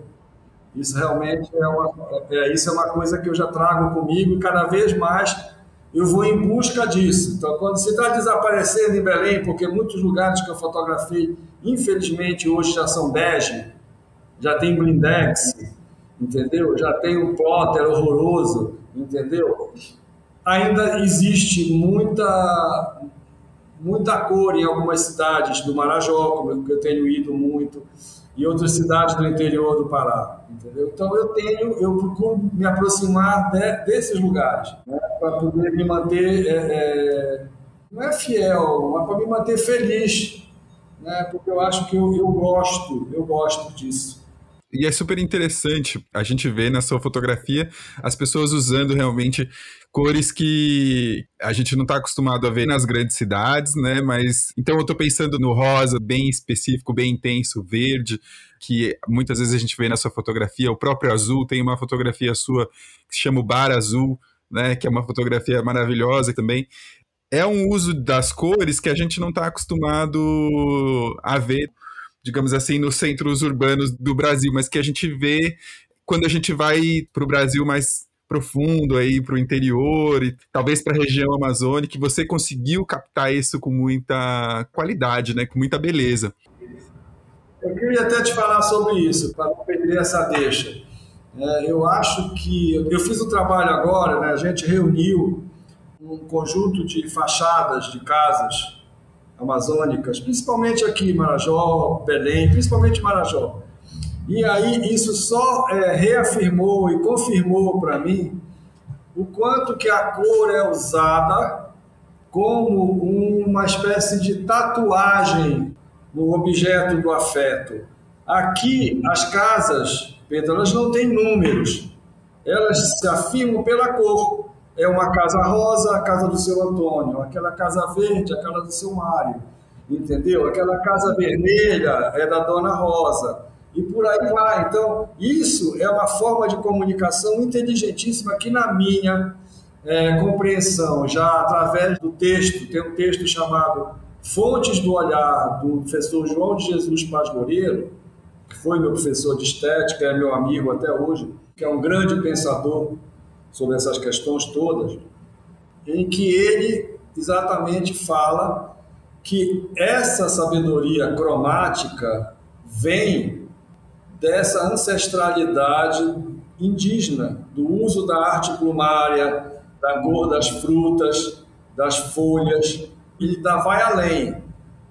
Isso realmente é uma, é, isso é uma coisa que eu já trago comigo e cada vez mais eu vou em busca disso. Então, quando se está desaparecendo em Belém, porque muitos lugares que eu fotografei, infelizmente, hoje já são bege, já tem blindex, entendeu? Já tem um plotter horroroso, entendeu? Ainda existe muita muita cor em algumas cidades do Marajó, como eu tenho ido muito, e outras cidades do interior do Pará, entendeu? Então eu tenho, eu procuro me aproximar de, desses lugares, né, para poder me manter, é, é, não é fiel, mas para me manter feliz, né, porque eu acho que eu, eu gosto, eu gosto disso. E é super interessante a gente ver na sua fotografia as pessoas usando realmente cores que a gente não está acostumado a ver nas grandes cidades, né? Mas então eu estou pensando no rosa bem específico, bem intenso, verde, que muitas vezes a gente vê na sua fotografia, o próprio azul, tem uma fotografia sua que se chama o Bar Azul, né? Que é uma fotografia maravilhosa também. É um uso das cores que a gente não está acostumado a ver digamos assim, nos centros urbanos do Brasil, mas que a gente vê quando a gente vai para o Brasil mais profundo aí para o interior e talvez para a região amazônica, você conseguiu captar isso com muita qualidade, né, com muita beleza. Eu queria até te falar sobre isso, para não perder essa deixa. É, eu acho que eu fiz um trabalho agora, né, a gente reuniu um conjunto de fachadas de casas amazônicas, principalmente aqui Marajó, Belém, principalmente Marajó. E aí isso só é, reafirmou e confirmou para mim o quanto que a cor é usada como uma espécie de tatuagem no objeto do afeto. Aqui as casas, Pedro, elas não têm números, elas se afirmam pela cor é uma casa rosa, a casa do seu Antônio, aquela casa verde, a casa do seu Mário, entendeu? Aquela casa vermelha é da dona Rosa, e por aí vai. Então, isso é uma forma de comunicação inteligentíssima que, na minha é, compreensão, já através do texto, tem um texto chamado Fontes do Olhar, do professor João de Jesus Paz Loureiro, que foi meu professor de estética, é meu amigo até hoje, que é um grande pensador sobre essas questões todas, em que ele exatamente fala que essa sabedoria cromática vem dessa ancestralidade indígena, do uso da arte plumária, da cor das frutas, das folhas. Ele dá, vai além.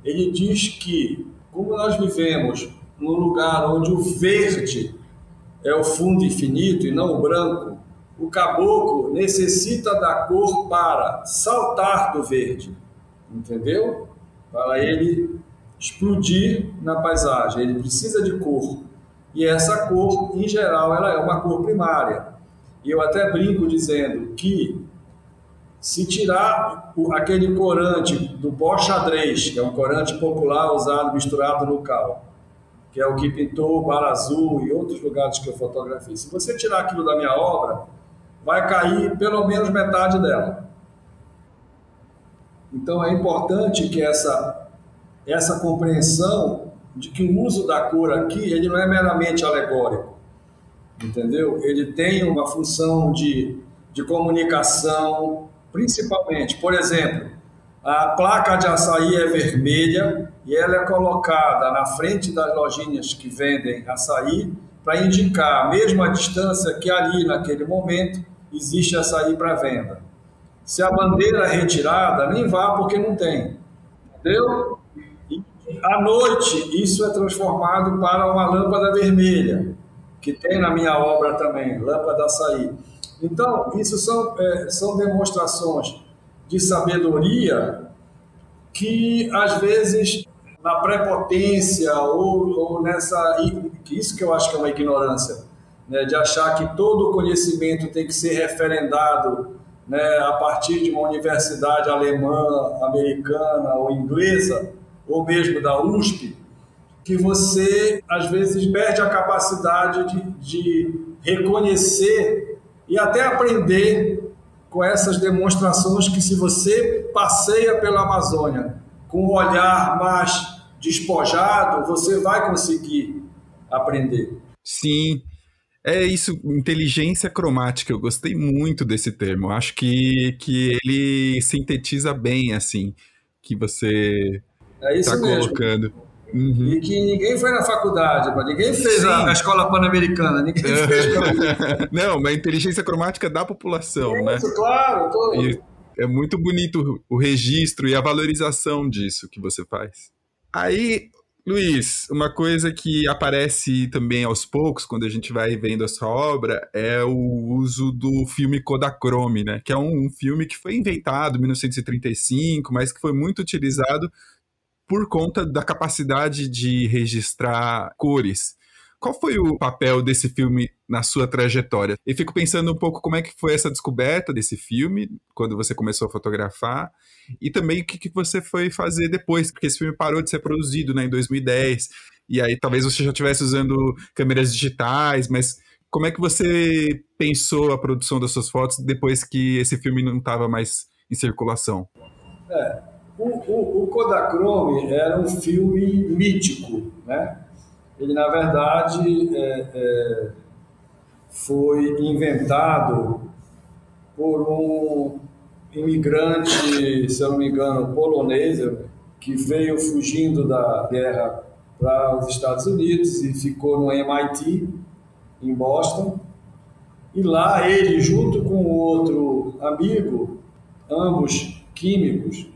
Ele diz que, como nós vivemos num lugar onde o verde é o fundo infinito e não o branco, o caboclo necessita da cor para saltar do verde, entendeu? Para ele explodir na paisagem, ele precisa de cor. E essa cor, em geral, ela é uma cor primária. E eu até brinco dizendo que se tirar aquele corante do pó xadrez, que é um corante popular usado misturado no cal, que é o que pintou o Bar Azul e outros lugares que eu fotografei. Se você tirar aquilo da minha obra, vai cair pelo menos metade dela. Então é importante que essa essa compreensão de que o uso da cor aqui ele não é meramente alegórico, entendeu? Ele tem uma função de, de comunicação, principalmente, por exemplo, a placa de açaí é vermelha e ela é colocada na frente das lojinhas que vendem açaí para indicar a mesma distância que ali, naquele momento, existe açaí para venda. Se a bandeira é retirada, nem vá porque não tem. Entendeu? E à noite, isso é transformado para uma lâmpada vermelha, que tem na minha obra também, lâmpada açaí. Então, isso são, é, são demonstrações de sabedoria que, às vezes, na prepotência ou, ou nessa. Isso que eu acho que é uma ignorância, né, de achar que todo conhecimento tem que ser referendado né, a partir de uma universidade alemã, americana ou inglesa, ou mesmo da USP, que você às vezes perde a capacidade de, de reconhecer e até aprender com essas demonstrações que se você passeia pela Amazônia com um olhar mais despojado, você vai conseguir aprender. Sim, é isso, inteligência cromática. Eu gostei muito desse termo. Acho que, que ele sintetiza bem, assim, que você é está colocando. Uhum. E que ninguém foi na faculdade, ninguém fez a, a, escola pan-americana, ninguém fez. Não, *laughs* mas inteligência cromática da população, isso, né? Isso, claro. Tô... E é muito bonito o registro e a valorização disso que você faz. Aí, Luiz, uma coisa que aparece também aos poucos, quando a gente vai vendo a sua obra, é o uso do filme Kodachrome, né? Que é um, um filme que foi inventado em 1935, mas que foi muito utilizado por conta da capacidade de registrar cores. Qual foi o papel desse filme na sua trajetória? E fico pensando um pouco como é que foi essa descoberta desse filme, quando você começou a fotografar, e também o que, que você foi fazer depois, porque esse filme parou de ser produzido né, em 2010, e aí talvez você já estivesse usando câmeras digitais, mas como é que você pensou a produção das suas fotos depois que esse filme não estava mais em circulação? É, o, o, o Kodachrome era um filme mítico, né? Ele na verdade é, é, foi inventado por um imigrante, se eu não me engano, polonês, que veio fugindo da guerra para os Estados Unidos e ficou no MIT, em Boston. E lá ele, junto com outro amigo, ambos químicos,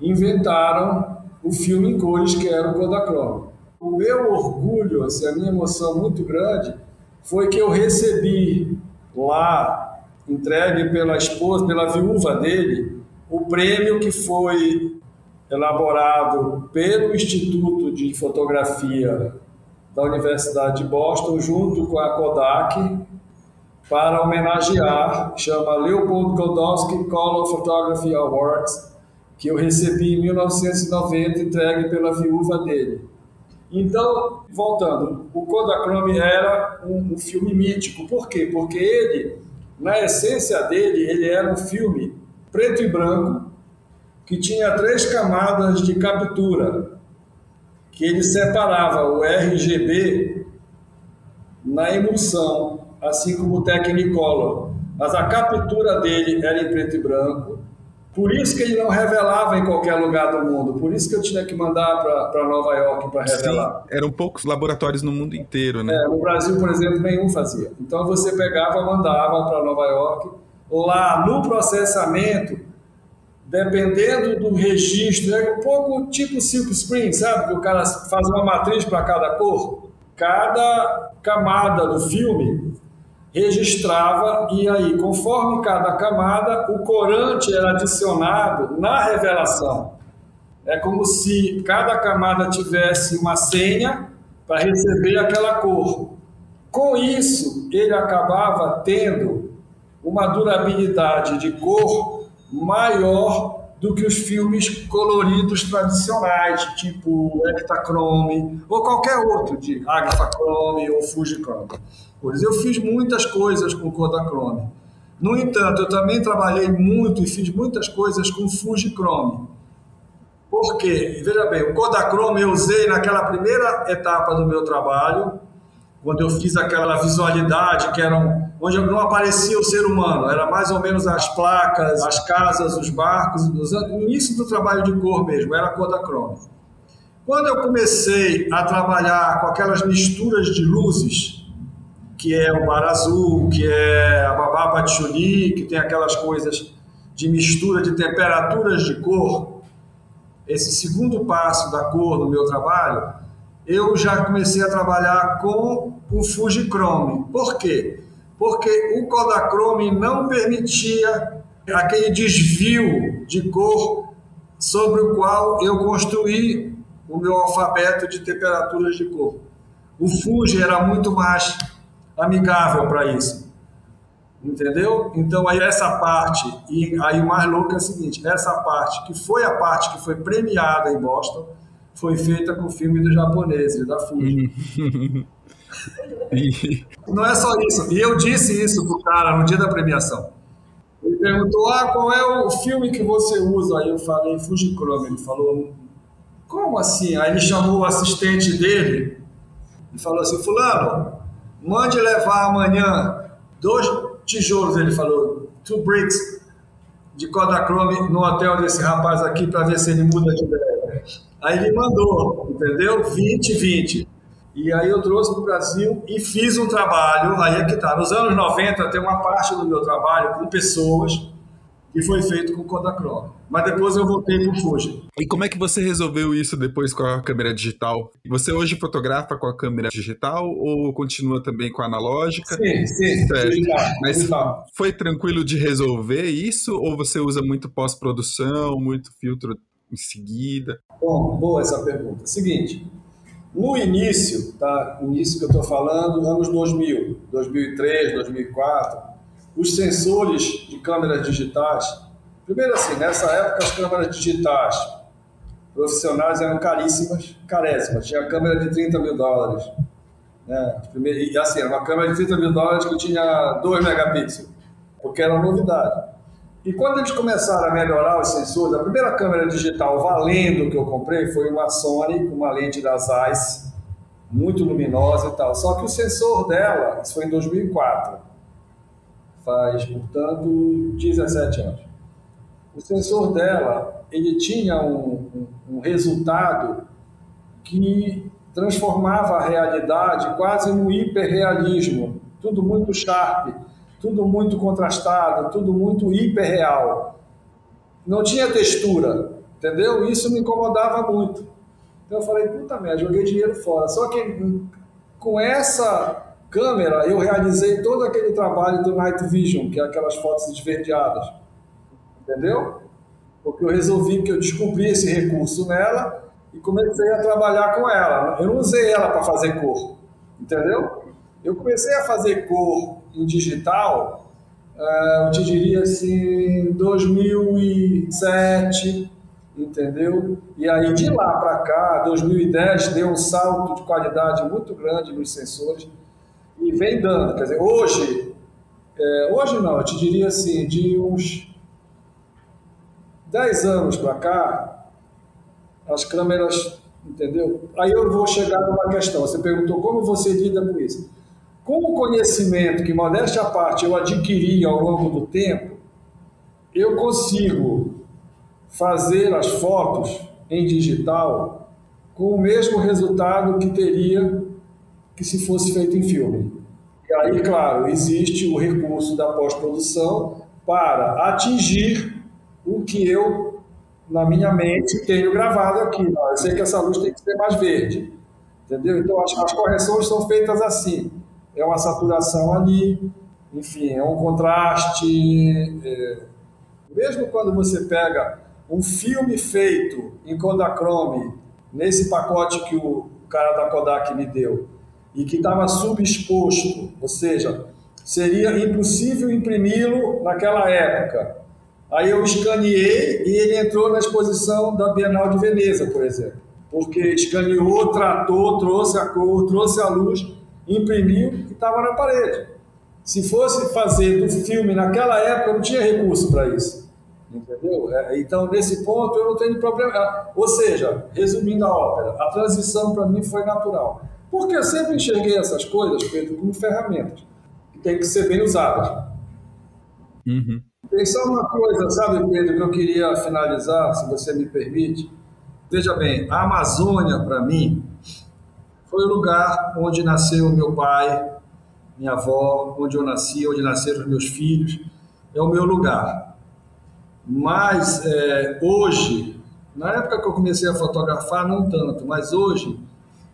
inventaram o filme em cores que era o Kodachrome. O meu orgulho, assim, a minha emoção muito grande foi que eu recebi lá, entregue pela esposa, pela viúva dele, o prêmio que foi elaborado pelo Instituto de Fotografia da Universidade de Boston, junto com a Kodak, para homenagear, chama Leopold Godowski Color Photography Awards, que eu recebi em 1990, entregue pela viúva dele. Então, voltando, o Kodachrome era um, um, filme mítico. Por quê? Porque ele, na essência dele, ele era um filme preto e branco que tinha três camadas de captura, que ele separava o RGB na emulsão, assim como o Technicolor. Mas a captura dele era em preto e branco por isso que ele não revelava em qualquer lugar do mundo. Por isso que eu tinha que mandar para Nova York para revelar. Sim, eram poucos laboratórios no mundo inteiro, né? É, no Brasil, por exemplo, nenhum fazia. Então você pegava, mandava para Nova York. Lá no processamento, dependendo do registro, é um pouco tipo Silk Screen, sabe? Que o cara faz uma matriz para cada cor. Cada camada do filme registrava e aí, conforme cada camada, o corante era adicionado na revelação. É como se cada camada tivesse uma senha para receber aquela cor. Com isso, ele acabava tendo uma durabilidade de cor maior do que os filmes coloridos tradicionais, tipo Ektachrome ou qualquer outro, de Agraphachrome ou Fujichrome cores. Eu fiz muitas coisas com Kodachrome. No entanto, eu também trabalhei muito e fiz muitas coisas com Fujichrome. Por quê? Veja bem, o Kodachrome eu usei naquela primeira etapa do meu trabalho, quando eu fiz aquela visualidade que eram onde não aparecia o ser humano, era mais ou menos as placas, as casas, os barcos, no início do trabalho de cor mesmo, era Kodachrome. Quando eu comecei a trabalhar com aquelas misturas de luzes, que é o mar azul, que é a babá patchouli, que tem aquelas coisas de mistura de temperaturas de cor, esse segundo passo da cor no meu trabalho, eu já comecei a trabalhar com o Fujichrome. Por quê? Porque o Kodachrome não permitia aquele desvio de cor sobre o qual eu construí o meu alfabeto de temperaturas de cor. O Fuji era muito mais amigável para isso. Entendeu? Então aí essa parte, e aí o mais louco é o seguinte, essa parte que foi a parte que foi premiada em Boston, foi feita com o filme do japonês, da Fuji. *laughs* Não é só isso. E eu disse isso pro cara no dia da premiação. Ele perguntou: Ah, qual é o filme que você usa? Aí eu falei Fujichrome. Ele falou: Como assim? Aí ele chamou o assistente dele e falou assim: Fulano, mande levar amanhã dois tijolos. Ele falou: Two bricks de Kodachrome no hotel desse rapaz aqui para ver se ele muda de ideia. Aí ele mandou, entendeu? 20, 20. E aí eu trouxe para o Brasil e fiz um trabalho, aí é que tá. Nos anos 90 tem uma parte do meu trabalho com pessoas que foi feito com Kodachrome. Mas depois eu voltei para o Fuji. E como é que você resolveu isso depois com a câmera digital? Você hoje fotografa com a câmera digital ou continua também com a analógica? Sim, sim. Digital, Mas digital. foi tranquilo de resolver isso ou você usa muito pós-produção, muito filtro em seguida? Bom, boa essa pergunta. Seguinte, no início, tá? Início que eu estou falando, anos 2000, 2003, 2004, os sensores de câmeras digitais, primeiro assim, nessa época as câmeras digitais profissionais eram caríssimas, caréssimas. Tinha câmera de 30 mil dólares. Né? E assim, era uma câmera de 30 mil dólares que tinha 2 megapixels, porque era novidade. E quando eles começaram a melhorar os sensores, a primeira câmera digital valendo que eu comprei foi uma Sony com uma lente da Zeiss, muito luminosa e tal. Só que o sensor dela, isso foi em 2004, faz, portanto, 17 anos. O sensor dela, ele tinha um, um, um resultado que transformava a realidade quase no hiperrealismo, tudo muito sharp tudo muito contrastado, tudo muito hiperreal. Não tinha textura, entendeu? Isso me incomodava muito. Então eu falei, puta merda, joguei dinheiro fora. Só que com essa câmera eu realizei todo aquele trabalho do Night Vision, que é aquelas fotos esverdeadas. Entendeu? Porque eu resolvi que eu descobri esse recurso nela e comecei a trabalhar com ela. Eu não usei ela para fazer cor, entendeu? Eu comecei a fazer cor em digital, uh, eu te diria assim, 2007, entendeu? E aí de lá para cá, 2010, deu um salto de qualidade muito grande nos sensores e vem dando. Quer dizer, hoje, é, hoje não, eu te diria assim, de uns 10 anos para cá, as câmeras, entendeu? Aí eu vou chegar numa questão. Você perguntou como você lida com isso. Com o conhecimento que, modéstia à parte, eu adquiri ao longo do tempo, eu consigo fazer as fotos em digital com o mesmo resultado que teria que se fosse feito em filme. E aí, claro, existe o recurso da pós-produção para atingir o que eu, na minha mente, tenho gravado aqui. Eu sei que essa luz tem que ser mais verde. Entendeu? Então, as, as correções são feitas assim é uma saturação ali, enfim, é um contraste. É... Mesmo quando você pega um filme feito em Kodachrome, nesse pacote que o cara da Kodak me deu, e que estava subexposto, ou seja, seria impossível imprimi-lo naquela época. Aí eu escaneei e ele entrou na exposição da Bienal de Veneza, por exemplo, porque escaneou, tratou, trouxe a cor, trouxe a luz imprimiu e estava na parede. Se fosse fazer do filme naquela época, não tinha recurso para isso. Entendeu? É, então, nesse ponto, eu não tenho problema. Ah, ou seja, resumindo a ópera, a transição para mim foi natural. Porque eu sempre enxerguei essas coisas, Pedro, como ferramentas que têm que ser bem usadas. Uhum. Tem só uma coisa, sabe, Pedro, que eu queria finalizar, se você me permite. Veja bem, a Amazônia, para mim, foi o lugar onde nasceu meu pai, minha avó, onde eu nasci, onde nasceram os meus filhos. É o meu lugar. Mas é, hoje, na época que eu comecei a fotografar, não tanto, mas hoje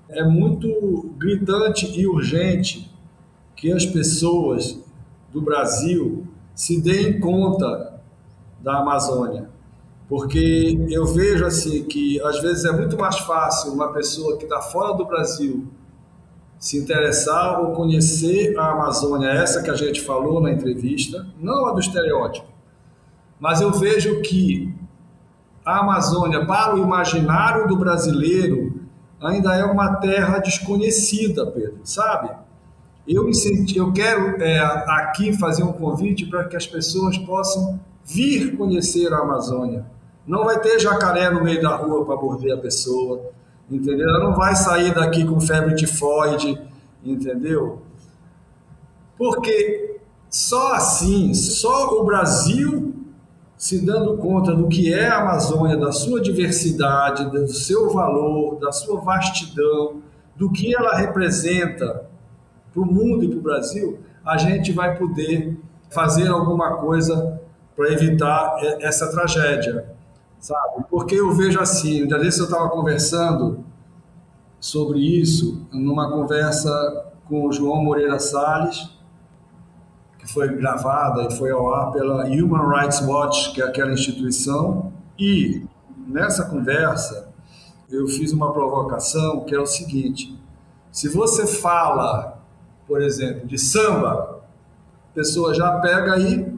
é muito gritante e urgente que as pessoas do Brasil se deem conta da Amazônia. Porque eu vejo assim que às vezes é muito mais fácil uma pessoa que está fora do Brasil se interessar ou conhecer a Amazônia, essa que a gente falou na entrevista, não a do estereótipo, mas eu vejo que a Amazônia, para o imaginário do brasileiro, ainda é uma terra desconhecida, Pedro, sabe? Eu, me senti, eu quero é, aqui fazer um convite para que as pessoas possam vir conhecer a Amazônia. Não vai ter jacaré no meio da rua para morder a pessoa, entendeu? Ela não vai sair daqui com febre tifoide, entendeu? Porque só assim, só o Brasil se dando conta do que é a Amazônia, da sua diversidade, do seu valor, da sua vastidão, do que ela representa para o mundo e para o Brasil, a gente vai poder fazer alguma coisa para evitar essa tragédia, sabe? Porque eu vejo assim, dia desse eu estava conversando sobre isso, numa conversa com o João Moreira Salles, que foi gravada e foi ao ar pela Human Rights Watch, que é aquela instituição, e nessa conversa eu fiz uma provocação que é o seguinte: se você fala por exemplo, de samba, a pessoa já pega aí,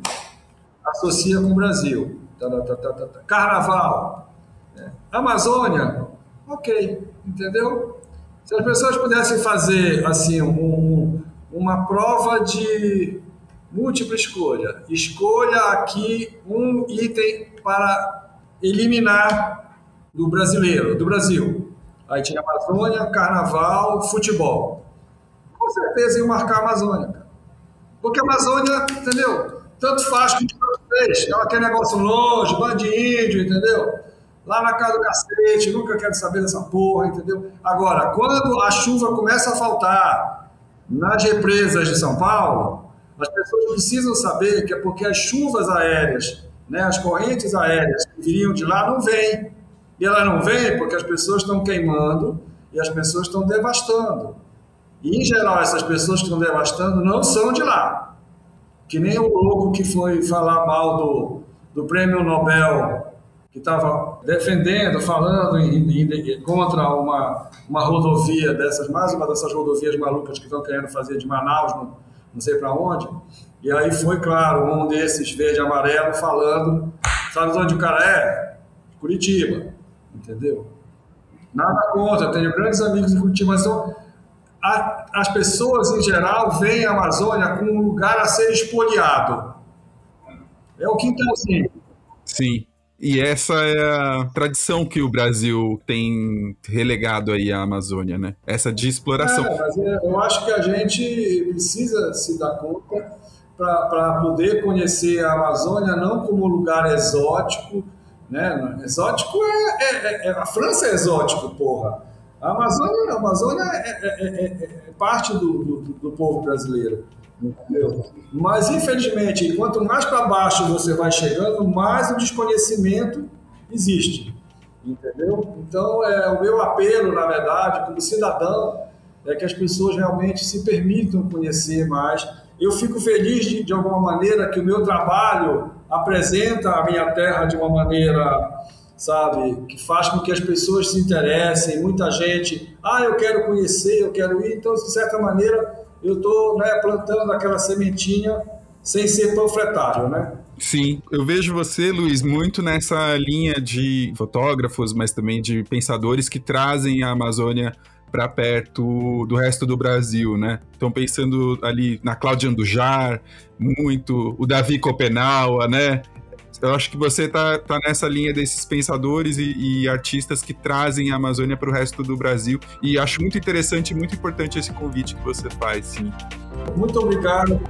associa com o Brasil. Tá, tá, tá, Carnaval, né? Amazônia, ok, entendeu? Se as pessoas pudessem fazer assim um, uma prova de múltipla escolha, escolha aqui um item para eliminar do brasileiro, do Brasil. Aí tinha Amazônia, Carnaval, futebol com certeza iam marcar a Amazônia. Porque a Amazônia, entendeu? Tanto faz que tanto fez. É aquele negócio longe, bando índio, entendeu? Lá na casa do cacete, nunca quero saber dessa porra, entendeu? Agora, quando a chuva começa a faltar nas represas de São Paulo, as pessoas precisam saber que é porque as chuvas aéreas, né, as correntes aéreas que viriam de lá não vêm. E elas não vêm porque as pessoas estão queimando e as pessoas estão devastando. E, em geral, essas pessoas que estão devastando não são de lá. Que nem o louco que foi falar mal do, do prêmio Nobel, que estava defendendo, falando em, em, contra uma, uma rodovia dessas, mais uma dessas rodovias malucas que estão querendo fazer de Manaus, não, não sei para onde. E aí foi, claro, um desses verde e amarelo falando, sabe de onde o cara é? Curitiba, entendeu? Nada contra, tenho grandes amigos em Curitiba, mas são a, as pessoas em geral veem a Amazônia como um lugar a ser espoliado. É o quintalzinho. Sim. E essa é a tradição que o Brasil tem relegado aí à Amazônia, né? Essa de exploração. É, mas é, eu acho que a gente precisa se dar conta para poder conhecer a Amazônia não como lugar exótico, né? Exótico é, é, é, a França é exótico, porra. A Amazônia, a Amazônia é, é, é, é parte do, do, do, povo brasileiro. Entendeu? Mas, infelizmente, quanto mais para baixo você vai chegando, mais o desconhecimento existe. Entendeu? Então, é, o meu apelo, na verdade, como cidadão, é que as pessoas realmente se permitam conhecer mais. Eu fico feliz, de, de alguma maneira, que o meu trabalho apresenta a minha terra de uma maneira sabe? Que faz com que as pessoas se interessem. Muita gente, ah, eu quero conhecer, eu quero ir. Então, de certa maneira, eu estou né, plantando aquela sementinha sem ser panfletário, né? Sim, eu vejo você, Luiz, muito nessa linha de fotógrafos, mas também de pensadores que trazem a Amazônia para perto do resto do Brasil, né? Estão pensando ali na Cláudia Andujar, muito, o Davi Copenaua, né? Eu acho que você tá, tá nessa linha desses pensadores e, e artistas que trazem a Amazônia para o resto do Brasil. E acho muito interessante e muito importante esse convite que você faz, sim. Muito obrigado.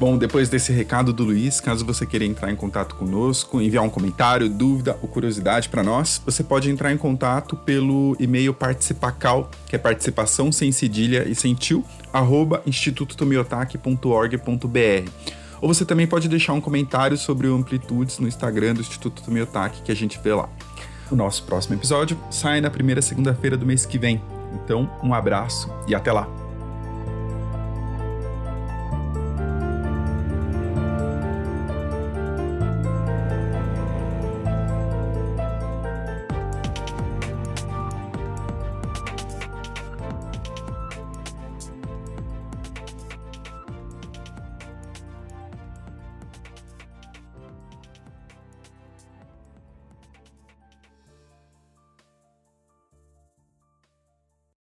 Bom, depois desse recado do Luiz, caso você queira entrar em contato conosco, enviar um comentário, dúvida ou curiosidade para nós, você pode entrar em contato pelo e-mail participacal, que é participação sem cedilha e sem tio, arroba institutotomiotaque.org.br. Ou você também pode deixar um comentário sobre o Amplitudes no Instagram do Instituto Tomiotaque, que a gente vê lá. O nosso próximo episódio sai na primeira segunda-feira do mês que vem. Então, um abraço e até lá!